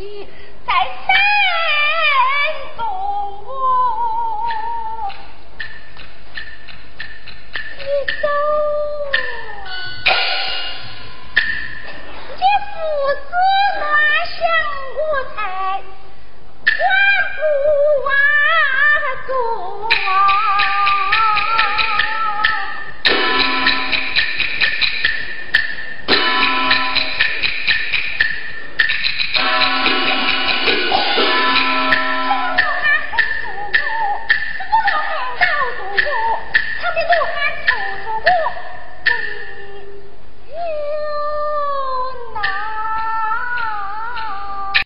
いい。